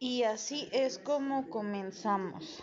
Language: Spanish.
Y así es como comenzamos.